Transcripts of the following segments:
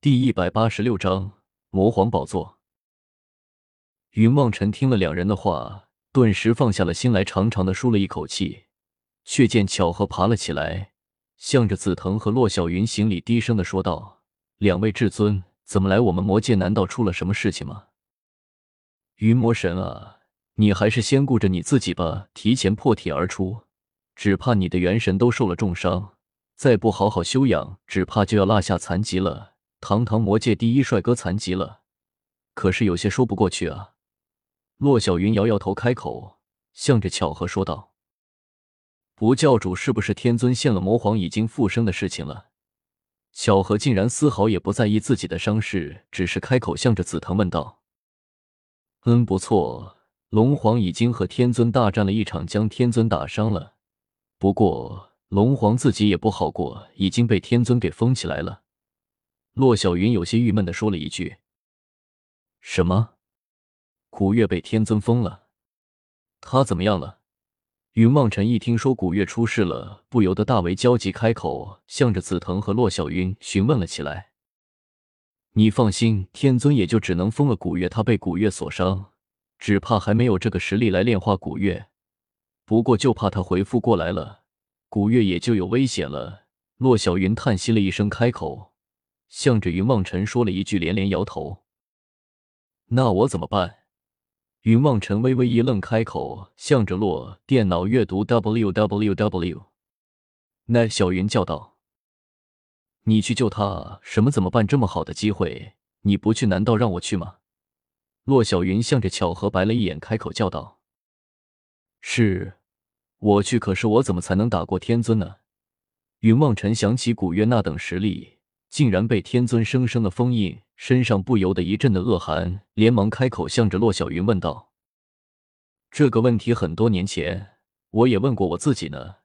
第一百八十六章魔皇宝座。云望尘听了两人的话，顿时放下了心来，长长的舒了一口气。却见巧合爬了起来，向着紫藤和洛小云行礼，低声的说道：“两位至尊，怎么来我们魔界？难道出了什么事情吗？”云魔神啊，你还是先顾着你自己吧，提前破体而出，只怕你的元神都受了重伤，再不好好休养，只怕就要落下残疾了。堂堂魔界第一帅哥残疾了，可是有些说不过去啊。洛小云摇摇头，开口，向着巧合说道：“不，教主是不是天尊现了魔皇已经复生的事情了？”巧合竟然丝毫也不在意自己的伤势，只是开口向着紫藤问道：“嗯，不错，龙皇已经和天尊大战了一场，将天尊打伤了。不过龙皇自己也不好过，已经被天尊给封起来了。”洛小云有些郁闷的说了一句：“什么？古月被天尊封了？他怎么样了？”云望尘一听说古月出事了，不由得大为焦急，开口向着紫藤和洛小云询问了起来：“你放心，天尊也就只能封了古月，他被古月所伤，只怕还没有这个实力来炼化古月。不过就怕他回复过来了，古月也就有危险了。”洛小云叹息了一声，开口。向着云望尘说了一句，连连摇头。那我怎么办？云望尘微微一愣，开口向着洛电脑阅读 www。那小云叫道：“你去救他？什么怎么办？这么好的机会，你不去，难道让我去吗？”洛小云向着巧合白了一眼，开口叫道：“是，我去。可是我怎么才能打过天尊呢？”云望尘想起古月那等实力。竟然被天尊生生的封印，身上不由得一阵的恶寒，连忙开口向着洛小云问道：“这个问题很多年前我也问过我自己呢，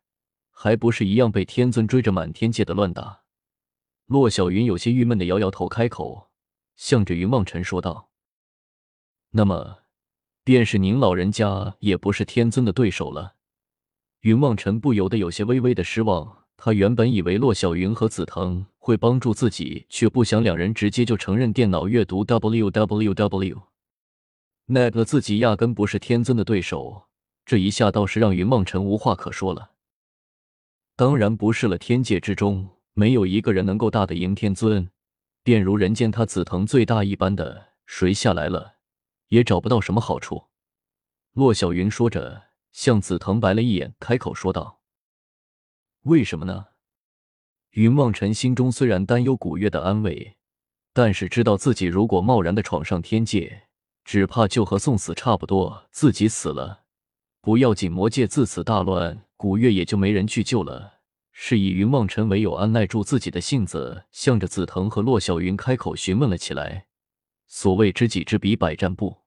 还不是一样被天尊追着满天界的乱打？”洛小云有些郁闷的摇摇头，开口向着云望尘说道：“那么，便是您老人家也不是天尊的对手了。”云望尘不由得有些微微的失望。他原本以为洛小云和紫藤会帮助自己，却不想两人直接就承认电脑阅读 www，那个自己压根不是天尊的对手。这一下倒是让云梦辰无话可说了。当然不是了，天界之中没有一个人能够大得赢天尊，便如人间他紫藤最大一般的，谁下来了也找不到什么好处。洛小云说着，向紫藤白了一眼，开口说道。为什么呢？云望尘心中虽然担忧古月的安危，但是知道自己如果贸然的闯上天界，只怕就和送死差不多。自己死了不要紧，魔界自此大乱，古月也就没人去救了。是以云望尘唯有按耐住自己的性子，向着紫藤和洛小云开口询问了起来。所谓知己知彼，百战不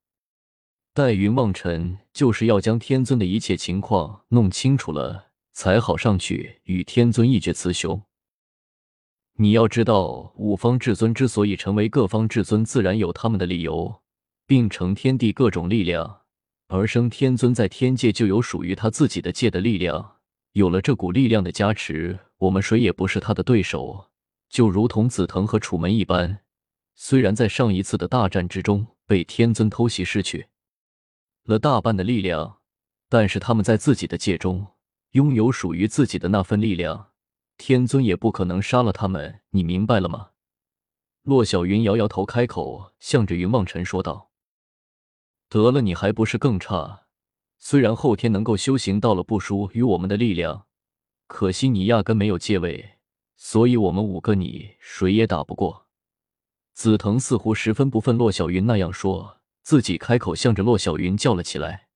待云望尘就是要将天尊的一切情况弄清楚了。才好上去与天尊一决雌雄。你要知道，五方至尊之所以成为各方至尊，自然有他们的理由，并承天地各种力量而生。天尊在天界就有属于他自己的界的力量，有了这股力量的加持，我们谁也不是他的对手。就如同紫藤和楚门一般，虽然在上一次的大战之中被天尊偷袭失去了大半的力量，但是他们在自己的界中。拥有属于自己的那份力量，天尊也不可能杀了他们，你明白了吗？洛小云摇摇头，开口向着云望尘说道：“得了，你还不是更差？虽然后天能够修行到了不输于我们的力量，可惜你压根没有借位，所以我们五个你谁也打不过。”紫藤似乎十分不忿洛小云那样说，自己开口向着洛小云叫了起来：“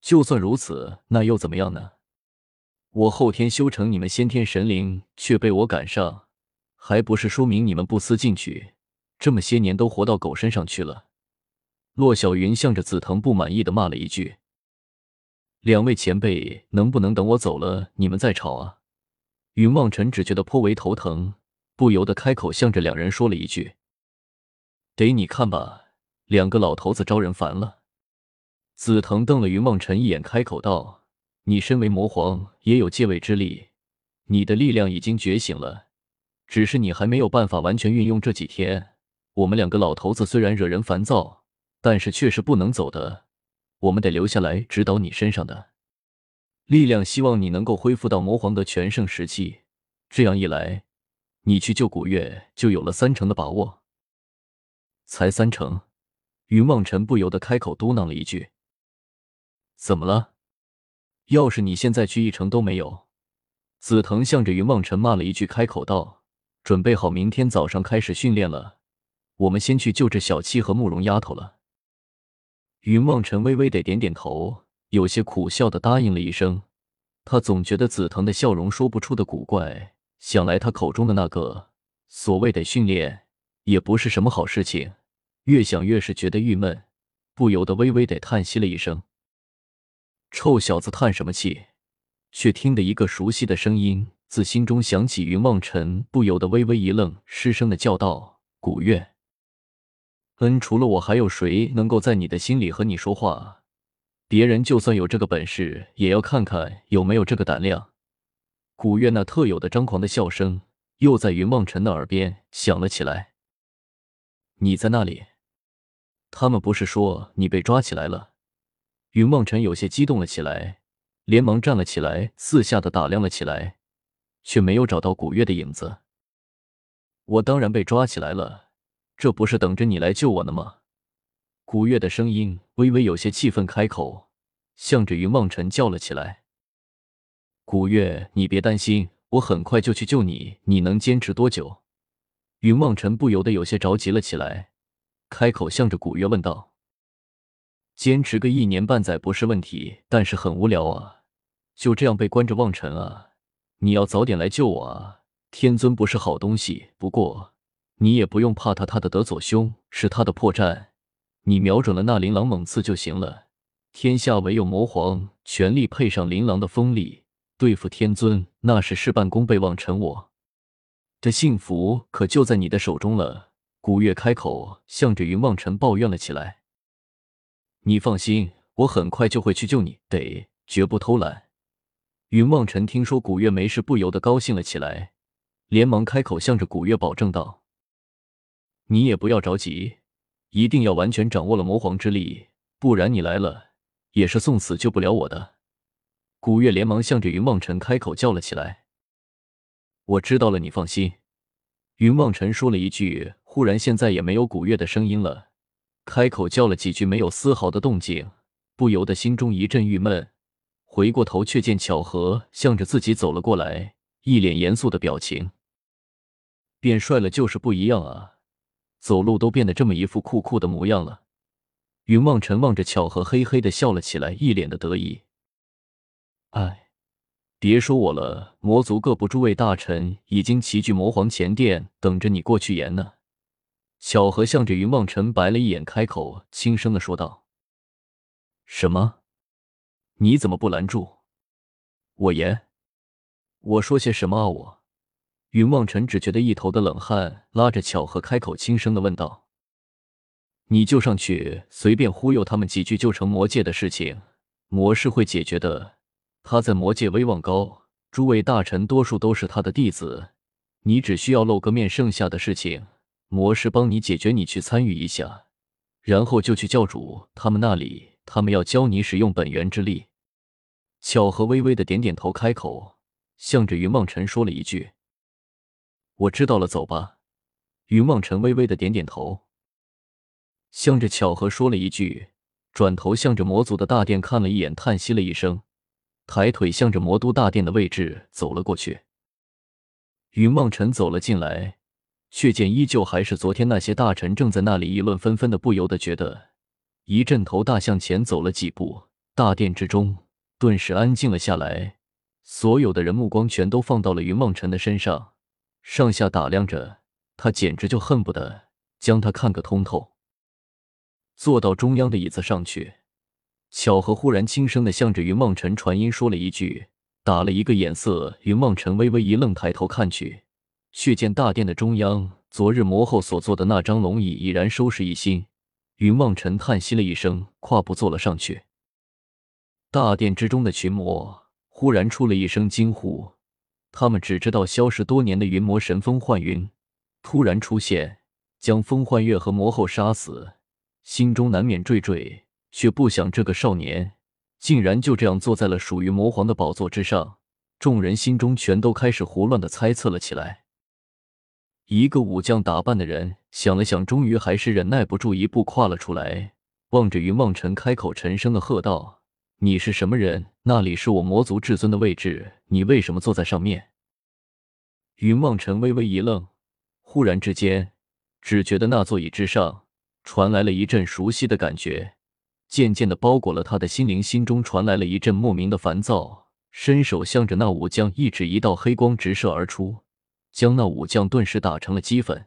就算如此，那又怎么样呢？”我后天修成你们先天神灵，却被我赶上，还不是说明你们不思进取？这么些年都活到狗身上去了。洛小云向着紫藤不满意的骂了一句：“两位前辈，能不能等我走了，你们再吵啊？”云望尘只觉得颇为头疼，不由得开口向着两人说了一句：“得你看吧，两个老头子招人烦了。”紫藤瞪了云望尘一眼，开口道。你身为魔皇，也有借位之力，你的力量已经觉醒了。只是你还没有办法完全运用。这几天，我们两个老头子虽然惹人烦躁，但是却是不能走的。我们得留下来指导你身上的力量，希望你能够恢复到魔皇的全盛时期。这样一来，你去救古月就有了三成的把握。才三成？云望尘不由得开口嘟囔了一句：“怎么了？要是你现在去一成都没有？”紫藤向着云望尘骂了一句，开口道：“准备好明天早上开始训练了，我们先去救治小七和慕容丫头了。”云望尘微微的点点头，有些苦笑的答应了一声。他总觉得紫藤的笑容说不出的古怪，想来他口中的那个所谓的训练也不是什么好事情。越想越是觉得郁闷，不由得微微的叹息了一声：“臭小子，叹什么气？”却听得一个熟悉的声音自心中响起，云望尘不由得微微一愣，失声的叫道：“古月，嗯，除了我，还有谁能够在你的心里和你说话？别人就算有这个本事，也要看看有没有这个胆量。”古月那特有的张狂的笑声又在云望尘的耳边响了起来：“你在那里？他们不是说你被抓起来了？”云梦辰有些激动了起来。连忙站了起来，四下的打量了起来，却没有找到古月的影子。我当然被抓起来了，这不是等着你来救我呢吗？古月的声音微微有些气愤，开口，向着云梦辰叫了起来：“古月，你别担心，我很快就去救你。你能坚持多久？”云望尘不由得有些着急了起来，开口向着古月问道：“坚持个一年半载不是问题，但是很无聊啊。”就这样被关着望尘啊！你要早点来救我啊！天尊不是好东西，不过你也不用怕他，他的德左兄是他的破绽，你瞄准了那琳琅猛刺就行了。天下唯有魔皇全力配上琳琅的锋利，对付天尊那是事半功倍。望尘，我的幸福可就在你的手中了。古月开口，向着云望尘抱怨了起来：“你放心，我很快就会去救你，得绝不偷懒。”云望尘听说古月没事，不由得高兴了起来，连忙开口向着古月保证道：“你也不要着急，一定要完全掌握了魔皇之力，不然你来了也是送死，救不了我的。”古月连忙向着云望尘开口叫了起来：“我知道了，你放心。”云望尘说了一句，忽然现在也没有古月的声音了，开口叫了几句，没有丝毫的动静，不由得心中一阵郁闷。回过头，却见巧合向着自己走了过来，一脸严肃的表情。变帅了就是不一样啊，走路都变得这么一副酷酷的模样了。云望尘望着巧合，嘿嘿的笑了起来，一脸的得意。哎，别说我了，魔族各部诸位大臣已经齐聚魔皇前殿，等着你过去言呢。巧合向着云望尘白了一眼，开口轻声的说道：“什么？”你怎么不拦住我言？我说些什么啊？我云望尘只觉得一头的冷汗，拉着巧合开口轻声的问道：“你就上去随便忽悠他们几句，就成魔界的事情，魔是会解决的。他在魔界威望高，诸位大臣多数都是他的弟子，你只需要露个面，剩下的事情魔师帮你解决，你去参与一下，然后就去教主他们那里。”他们要教你使用本源之力。巧合微微的点点头，开口向着云望尘说了一句：“我知道了，走吧。”云望尘微微的点点头，向着巧合说了一句，转头向着魔族的大殿看了一眼，叹息了一声，抬腿向着魔都大殿的位置走了过去。云望尘走了进来，却见依旧还是昨天那些大臣正在那里议论纷纷的，不由得觉得。一阵头大向前走了几步，大殿之中顿时安静了下来。所有的人目光全都放到了云梦辰的身上，上下打量着他，简直就恨不得将他看个通透。坐到中央的椅子上去，巧合忽然轻声的向着云梦辰传音说了一句，打了一个眼色。云梦辰微微一愣，抬头看去，却见大殿的中央，昨日魔后所坐的那张龙椅已然收拾一新。云望尘叹息了一声，跨步坐了上去。大殿之中的群魔忽然出了一声惊呼，他们只知道消失多年的云魔神风幻云突然出现，将风幻月和魔后杀死，心中难免惴惴，却不想这个少年竟然就这样坐在了属于魔皇的宝座之上。众人心中全都开始胡乱的猜测了起来。一个武将打扮的人想了想，终于还是忍耐不住，一步跨了出来，望着云望尘，开口沉声的喝道：“你是什么人？那里是我魔族至尊的位置，你为什么坐在上面？”云望尘微微一愣，忽然之间，只觉得那座椅之上传来了一阵熟悉的感觉，渐渐的包裹了他的心灵，心中传来了一阵莫名的烦躁。伸手向着那武将一指，一道黑光直射而出，将那武将顿时打成了齑粉。